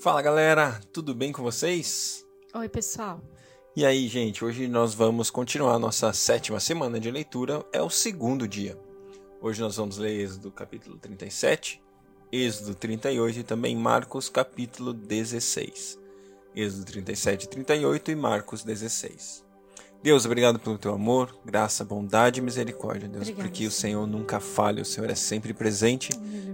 Fala galera, tudo bem com vocês? Oi, pessoal. E aí, gente, hoje nós vamos continuar a nossa sétima semana de leitura, é o segundo dia. Hoje nós vamos ler Êxodo capítulo 37, Êxodo 38 e também Marcos capítulo 16. Êxodo 37 e 38 e Marcos 16. Deus, obrigado pelo teu amor, graça, bondade e misericórdia, Deus, Obrigada, porque o Senhor. Senhor nunca falha, o Senhor é sempre presente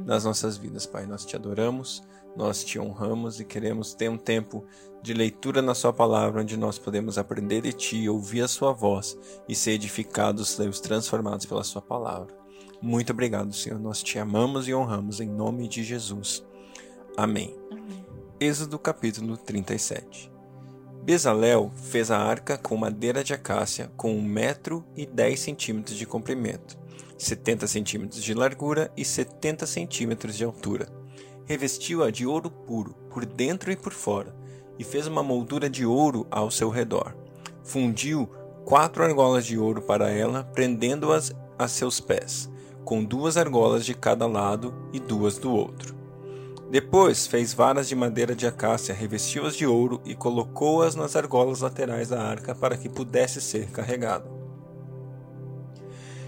nas nossas vidas, Pai. Nós te adoramos, nós te honramos e queremos ter um tempo de leitura na Sua palavra, onde nós podemos aprender de Ti, ouvir a Sua voz e ser edificados, Deus, transformados pela Sua palavra. Muito obrigado, Senhor. Nós te amamos e honramos em nome de Jesus. Amém. Amém. Êxodo capítulo 37 Bezalel fez a arca com madeira de acácia com 1 metro e 10 centímetros de comprimento, 70 centímetros de largura e 70 centímetros de altura. Revestiu-a de ouro puro, por dentro e por fora, e fez uma moldura de ouro ao seu redor. Fundiu quatro argolas de ouro para ela, prendendo-as a seus pés, com duas argolas de cada lado e duas do outro. Depois fez varas de madeira de acácia, revestiu-as de ouro e colocou-as nas argolas laterais da arca para que pudesse ser carregada.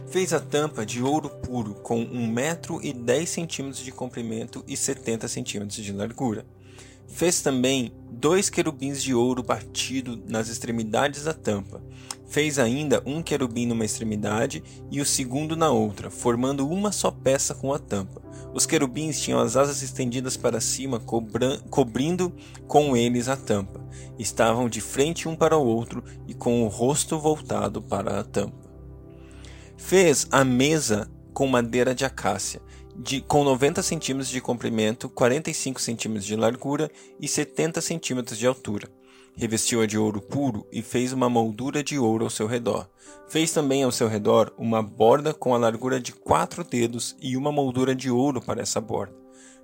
Fez a tampa de ouro puro com um metro e dez centímetros de comprimento e setenta centímetros de largura. Fez também dois querubins de ouro batido nas extremidades da tampa. Fez ainda um querubim numa extremidade e o segundo na outra, formando uma só peça com a tampa. Os querubins tinham as asas estendidas para cima, cobrindo com eles a tampa. Estavam de frente um para o outro e com o rosto voltado para a tampa. Fez a mesa com madeira de acácia, de, com 90 centímetros de comprimento, 45 centímetros de largura e 70 centímetros de altura. Revestiu-a de ouro puro e fez uma moldura de ouro ao seu redor. Fez também ao seu redor uma borda com a largura de quatro dedos e uma moldura de ouro para essa borda.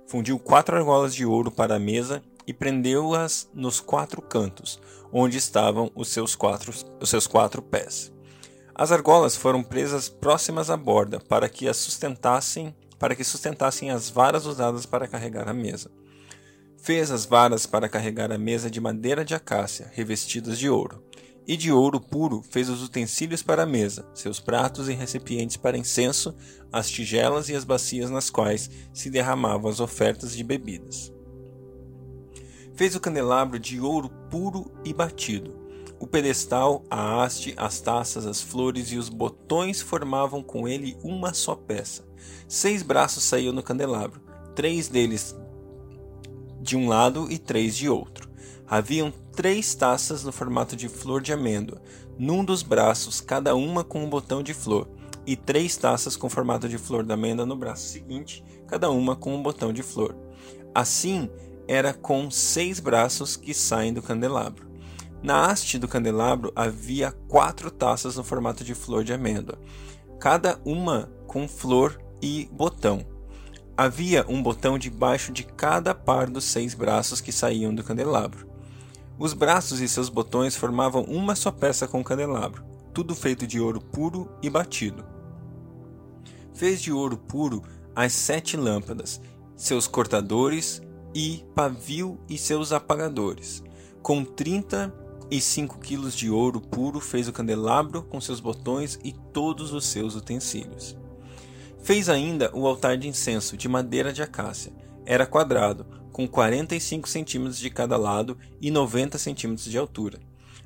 Fundiu quatro argolas de ouro para a mesa e prendeu-as nos quatro cantos, onde estavam os seus quatro, os seus quatro pés. As argolas foram presas próximas à borda para que as sustentassem, para que sustentassem as varas usadas para carregar a mesa. Fez as varas para carregar a mesa de madeira de acácia, revestidas de ouro. E de ouro puro fez os utensílios para a mesa, seus pratos e recipientes para incenso, as tigelas e as bacias nas quais se derramavam as ofertas de bebidas. Fez o candelabro de ouro puro e batido. O pedestal, a haste, as taças, as flores e os botões formavam com ele uma só peça. Seis braços saíam no candelabro, três deles de um lado e três de outro. Haviam três taças no formato de flor de amêndoa, num dos braços, cada uma com um botão de flor, e três taças com formato de flor de amêndoa no braço seguinte, cada uma com um botão de flor. Assim era com seis braços que saem do candelabro. Na haste do candelabro havia quatro taças no formato de flor de amêndoa, cada uma com flor e botão. Havia um botão debaixo de cada par dos seis braços que saíam do candelabro. Os braços e seus botões formavam uma só peça com o candelabro, tudo feito de ouro puro e batido. Fez de ouro puro as sete lâmpadas, seus cortadores e pavio e seus apagadores. Com trinta e cinco quilos de ouro puro fez o candelabro com seus botões e todos os seus utensílios. Fez ainda o altar de incenso de madeira de acácia. Era quadrado, com 45 centímetros de cada lado e 90 centímetros de altura.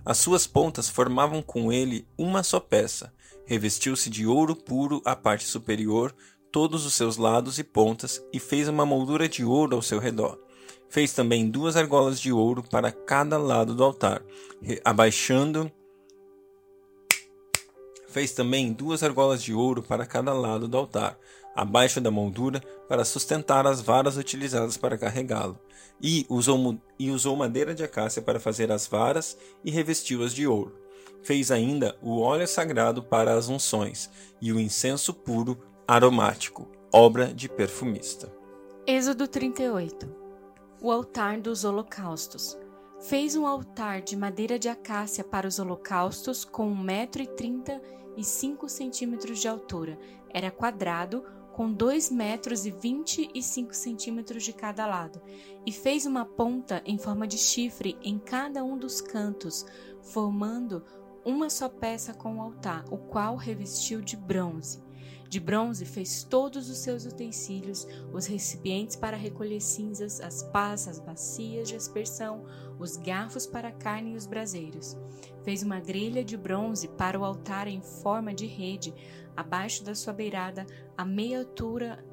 As suas pontas formavam com ele uma só peça. Revestiu-se de ouro puro a parte superior, todos os seus lados e pontas, e fez uma moldura de ouro ao seu redor. Fez também duas argolas de ouro para cada lado do altar, abaixando Fez também duas argolas de ouro para cada lado do altar, abaixo da moldura, para sustentar as varas utilizadas para carregá-lo. E usou, e usou madeira de acácia para fazer as varas e revestiu-as de ouro. Fez ainda o óleo sagrado para as unções e o incenso puro aromático, obra de perfumista. Êxodo 38 O altar dos holocaustos. Fez um altar de madeira de acácia para os holocaustos com 1,30m e 5 centímetros de altura. Era quadrado, com 2 metros e 25 centímetros de cada lado, e fez uma ponta em forma de chifre em cada um dos cantos, formando uma só peça com o altar, o qual revestiu de bronze. De bronze fez todos os seus utensílios, os recipientes para recolher cinzas, as pás, as bacias de aspersão, os garfos para a carne e os braseiros. Fez uma grelha de bronze para o altar em forma de rede, abaixo da sua beirada, a meia altura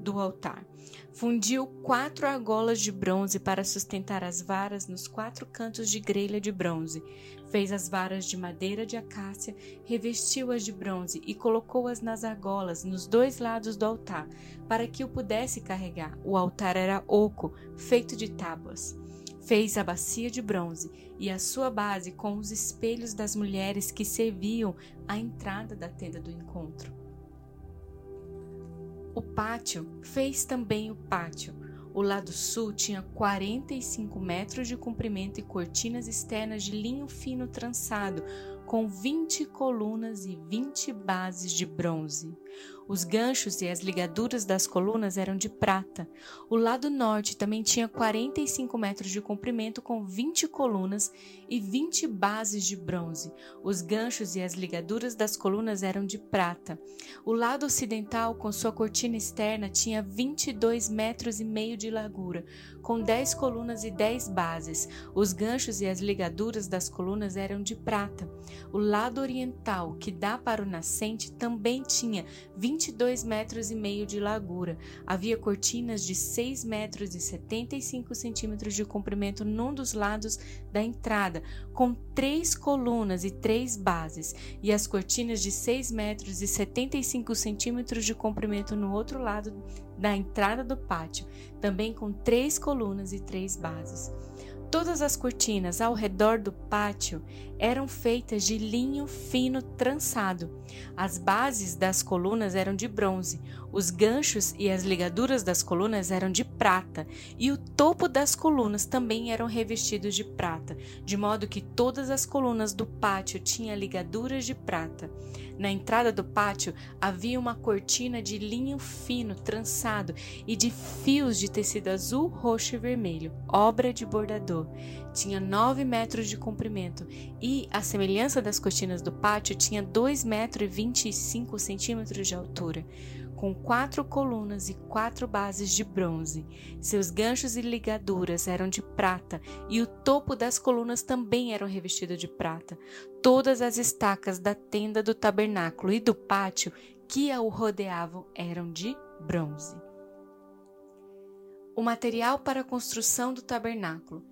do altar. Fundiu quatro argolas de bronze para sustentar as varas nos quatro cantos de grelha de bronze. Fez as varas de madeira de acácia, revestiu-as de bronze e colocou-as nas argolas nos dois lados do altar, para que o pudesse carregar. O altar era oco, feito de tábuas. Fez a bacia de bronze e a sua base com os espelhos das mulheres que serviam à entrada da tenda do encontro. O pátio fez também o pátio. O lado sul tinha 45 metros de comprimento e cortinas externas de linho fino trançado, com 20 colunas e 20 bases de bronze. Os ganchos e as ligaduras das colunas eram de prata. O lado norte também tinha 45 metros de comprimento, com 20 colunas e 20 bases de bronze. Os ganchos e as ligaduras das colunas eram de prata. O lado ocidental, com sua cortina externa, tinha 22 metros e meio de largura, com 10 colunas e 10 bases. Os ganchos e as ligaduras das colunas eram de prata. O lado oriental, que dá para o nascente, também tinha 22 metros e meio de largura. Havia cortinas de 6 metros e 75 centímetros de comprimento num dos lados da entrada, com três colunas e três bases, e as cortinas de 6 metros e 75 centímetros de comprimento no outro lado da entrada do pátio, também com três colunas e três bases. Todas as cortinas ao redor do pátio eram feitas de linho fino trançado. As bases das colunas eram de bronze, os ganchos e as ligaduras das colunas eram de prata, e o topo das colunas também eram revestidos de prata, de modo que todas as colunas do pátio tinham ligaduras de prata. Na entrada do pátio havia uma cortina de linho fino trançado e de fios de tecido azul, roxo e vermelho, obra de bordador. Tinha nove metros de comprimento e, à semelhança das cortinas do pátio, tinha dois metros e vinte e cinco centímetros de altura com quatro colunas e quatro bases de bronze. Seus ganchos e ligaduras eram de prata, e o topo das colunas também eram revestido de prata. Todas as estacas da tenda do tabernáculo e do pátio que a o rodeavam eram de bronze. O material para a construção do tabernáculo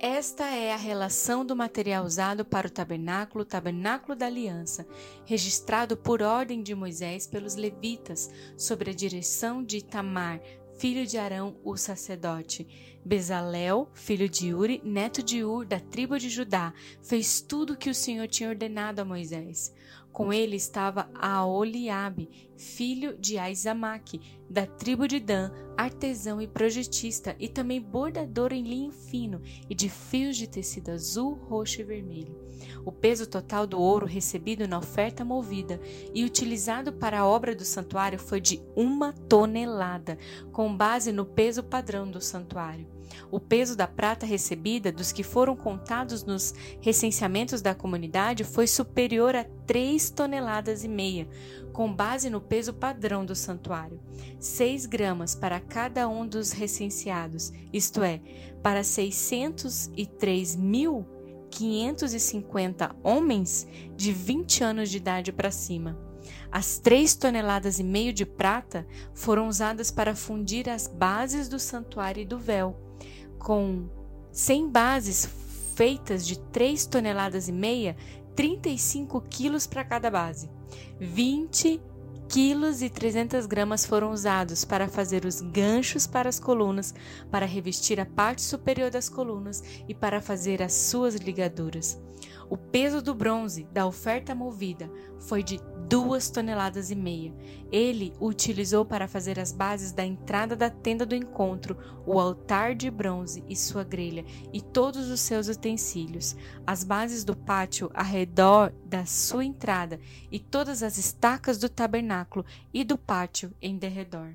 esta é a relação do material usado para o tabernáculo, tabernáculo da aliança, registrado por ordem de Moisés pelos levitas, sob a direção de Tamar, filho de Arão, o sacerdote. Bezalel, filho de Uri, neto de Ur, da tribo de Judá, fez tudo o que o Senhor tinha ordenado a Moisés. Com ele estava Aoliabe, filho de Aizamaque, da tribo de Dan, artesão e projetista, e também bordador em linho fino e de fios de tecido azul, roxo e vermelho. O peso total do ouro recebido na oferta movida e utilizado para a obra do santuário foi de uma tonelada, com base no peso padrão do santuário. O peso da prata recebida dos que foram contados nos recenseamentos da comunidade foi superior a 3 toneladas e meia, com base no peso padrão do santuário. 6 gramas para cada um dos recenseados, isto é, para 603.550 homens de 20 anos de idade para cima. As três toneladas e meio de prata foram usadas para fundir as bases do santuário e do véu com 100 bases feitas de 3 toneladas e meia, 35 quilos para cada base. 20 quilos e 300 gramas foram usados para fazer os ganchos para as colunas, para revestir a parte superior das colunas e para fazer as suas ligaduras. O peso do bronze da oferta movida foi de duas toneladas e meia. Ele o utilizou para fazer as bases da entrada da tenda do encontro, o altar de bronze e sua grelha, e todos os seus utensílios, as bases do pátio ao redor da sua entrada, e todas as estacas do tabernáculo e do pátio em derredor.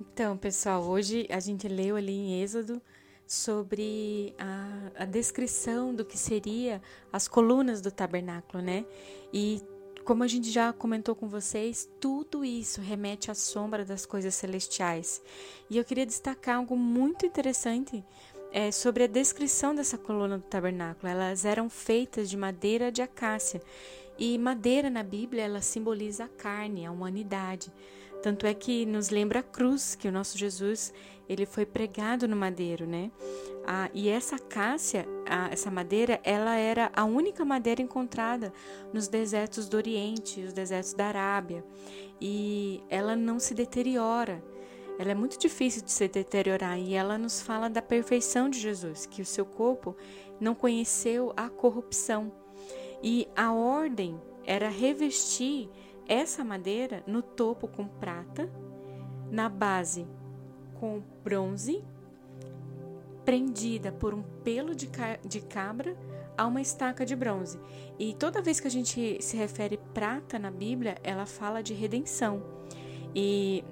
Então, pessoal, hoje a gente leu ali em Êxodo sobre a, a descrição do que seria as colunas do tabernáculo, né? E como a gente já comentou com vocês, tudo isso remete à sombra das coisas celestiais. E eu queria destacar algo muito interessante é, sobre a descrição dessa coluna do tabernáculo. Elas eram feitas de madeira de acácia. E madeira na Bíblia, ela simboliza a carne, a humanidade. Tanto é que nos lembra a cruz, que o nosso Jesus ele foi pregado no madeiro, né? Ah, e essa acácia, essa madeira, ela era a única madeira encontrada nos desertos do Oriente, os desertos da Arábia. E ela não se deteriora. Ela é muito difícil de se deteriorar e ela nos fala da perfeição de Jesus, que o seu corpo não conheceu a corrupção. E a ordem era revestir essa madeira no topo com prata, na base com bronze, prendida por um pelo de, ca de cabra a uma estaca de bronze. E toda vez que a gente se refere prata na Bíblia, ela fala de redenção. E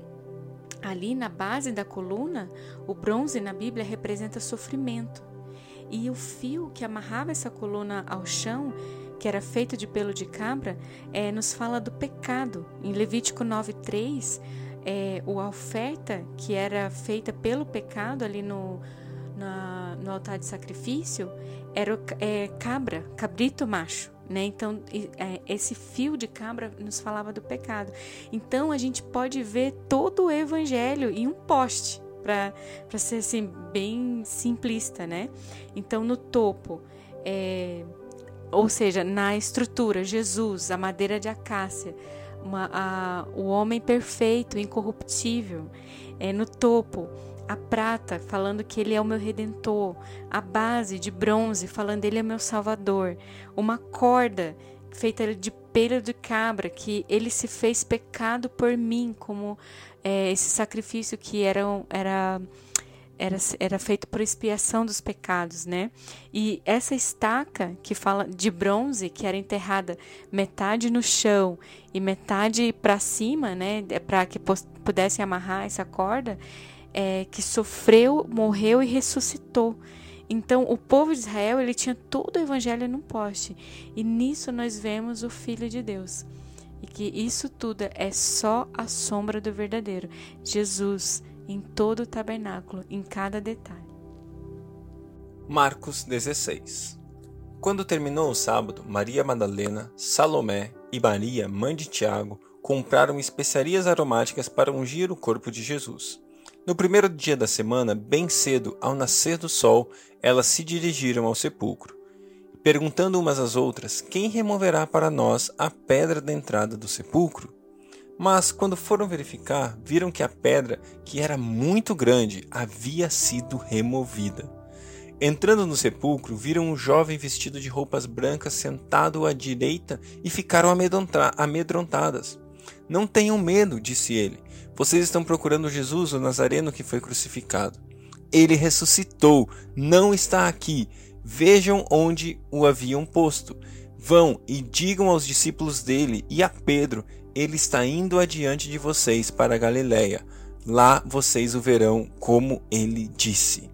ali na base da coluna, o bronze na Bíblia representa sofrimento. E o fio que amarrava essa coluna ao chão que era feito de pelo de cabra, é, nos fala do pecado. Em Levítico 9,3, é, a oferta que era feita pelo pecado ali no, na, no altar de sacrifício era é, cabra, cabrito macho. Né? Então, é, esse fio de cabra nos falava do pecado. Então, a gente pode ver todo o evangelho em um poste, para ser assim, bem simplista. Né? Então, no topo, é, ou seja, na estrutura, Jesus, a madeira de acácia, uma, a, o homem perfeito, incorruptível, é, no topo, a prata, falando que ele é o meu redentor, a base de bronze, falando ele é meu salvador, uma corda feita de pelo de cabra, que ele se fez pecado por mim, como é, esse sacrifício que era, era era, era feito por expiação dos pecados, né? E essa estaca que fala de bronze, que era enterrada metade no chão e metade para cima, né? É para que pudesse amarrar essa corda, é, que sofreu, morreu e ressuscitou. Então, o povo de Israel ele tinha todo o evangelho num poste, e nisso nós vemos o Filho de Deus. E que isso tudo é só a sombra do verdadeiro. Jesus em todo o tabernáculo, em cada detalhe. Marcos 16 Quando terminou o sábado, Maria Madalena, Salomé e Maria, mãe de Tiago, compraram especiarias aromáticas para ungir o corpo de Jesus. No primeiro dia da semana, bem cedo, ao nascer do sol, elas se dirigiram ao sepulcro, perguntando umas às outras: Quem removerá para nós a pedra da entrada do sepulcro? Mas quando foram verificar, viram que a pedra, que era muito grande, havia sido removida. Entrando no sepulcro, viram um jovem vestido de roupas brancas sentado à direita e ficaram amedrontadas. Não tenham medo, disse ele. Vocês estão procurando Jesus, o Nazareno que foi crucificado. Ele ressuscitou, não está aqui. Vejam onde o haviam posto. Vão e digam aos discípulos dele e a Pedro ele está indo adiante de vocês para Galiléia. Lá vocês o verão como ele disse.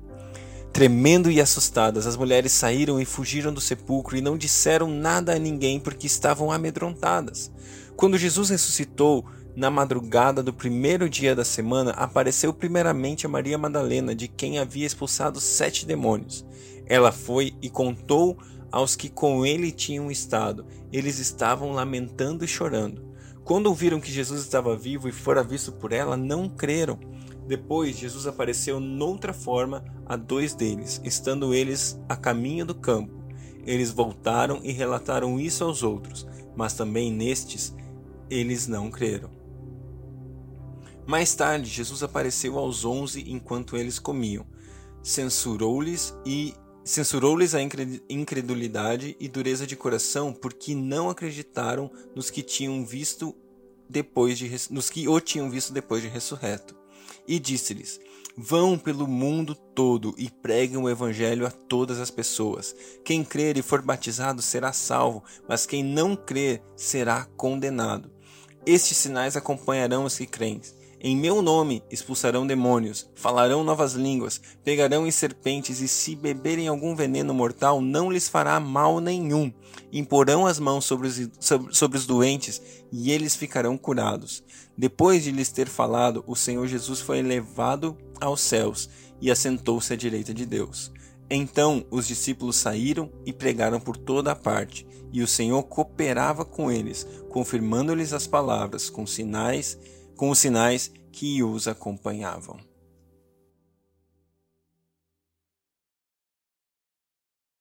Tremendo e assustadas, as mulheres saíram e fugiram do sepulcro e não disseram nada a ninguém porque estavam amedrontadas. Quando Jesus ressuscitou, na madrugada do primeiro dia da semana, apareceu primeiramente a Maria Madalena, de quem havia expulsado sete demônios. Ela foi e contou aos que com ele tinham estado. Eles estavam lamentando e chorando. Quando ouviram que Jesus estava vivo e fora visto por ela, não creram. Depois, Jesus apareceu noutra forma a dois deles, estando eles a caminho do campo. Eles voltaram e relataram isso aos outros, mas também nestes eles não creram. Mais tarde, Jesus apareceu aos onze enquanto eles comiam. Censurou-lhes e Censurou-lhes a incredulidade e dureza de coração, porque não acreditaram nos que tinham visto depois de nos que o tinham visto depois de ressurreto. E disse-lhes: Vão pelo mundo todo e preguem o evangelho a todas as pessoas. Quem crer e for batizado será salvo, mas quem não crer será condenado. Estes sinais acompanharão os que creem. Em meu nome expulsarão demônios, falarão novas línguas, pegarão em serpentes e se beberem algum veneno mortal não lhes fará mal nenhum. Imporão as mãos sobre os, sobre, sobre os doentes e eles ficarão curados. Depois de lhes ter falado, o Senhor Jesus foi elevado aos céus e assentou-se à direita de Deus. Então os discípulos saíram e pregaram por toda a parte, e o Senhor cooperava com eles, confirmando-lhes as palavras com sinais com os sinais que os acompanhavam.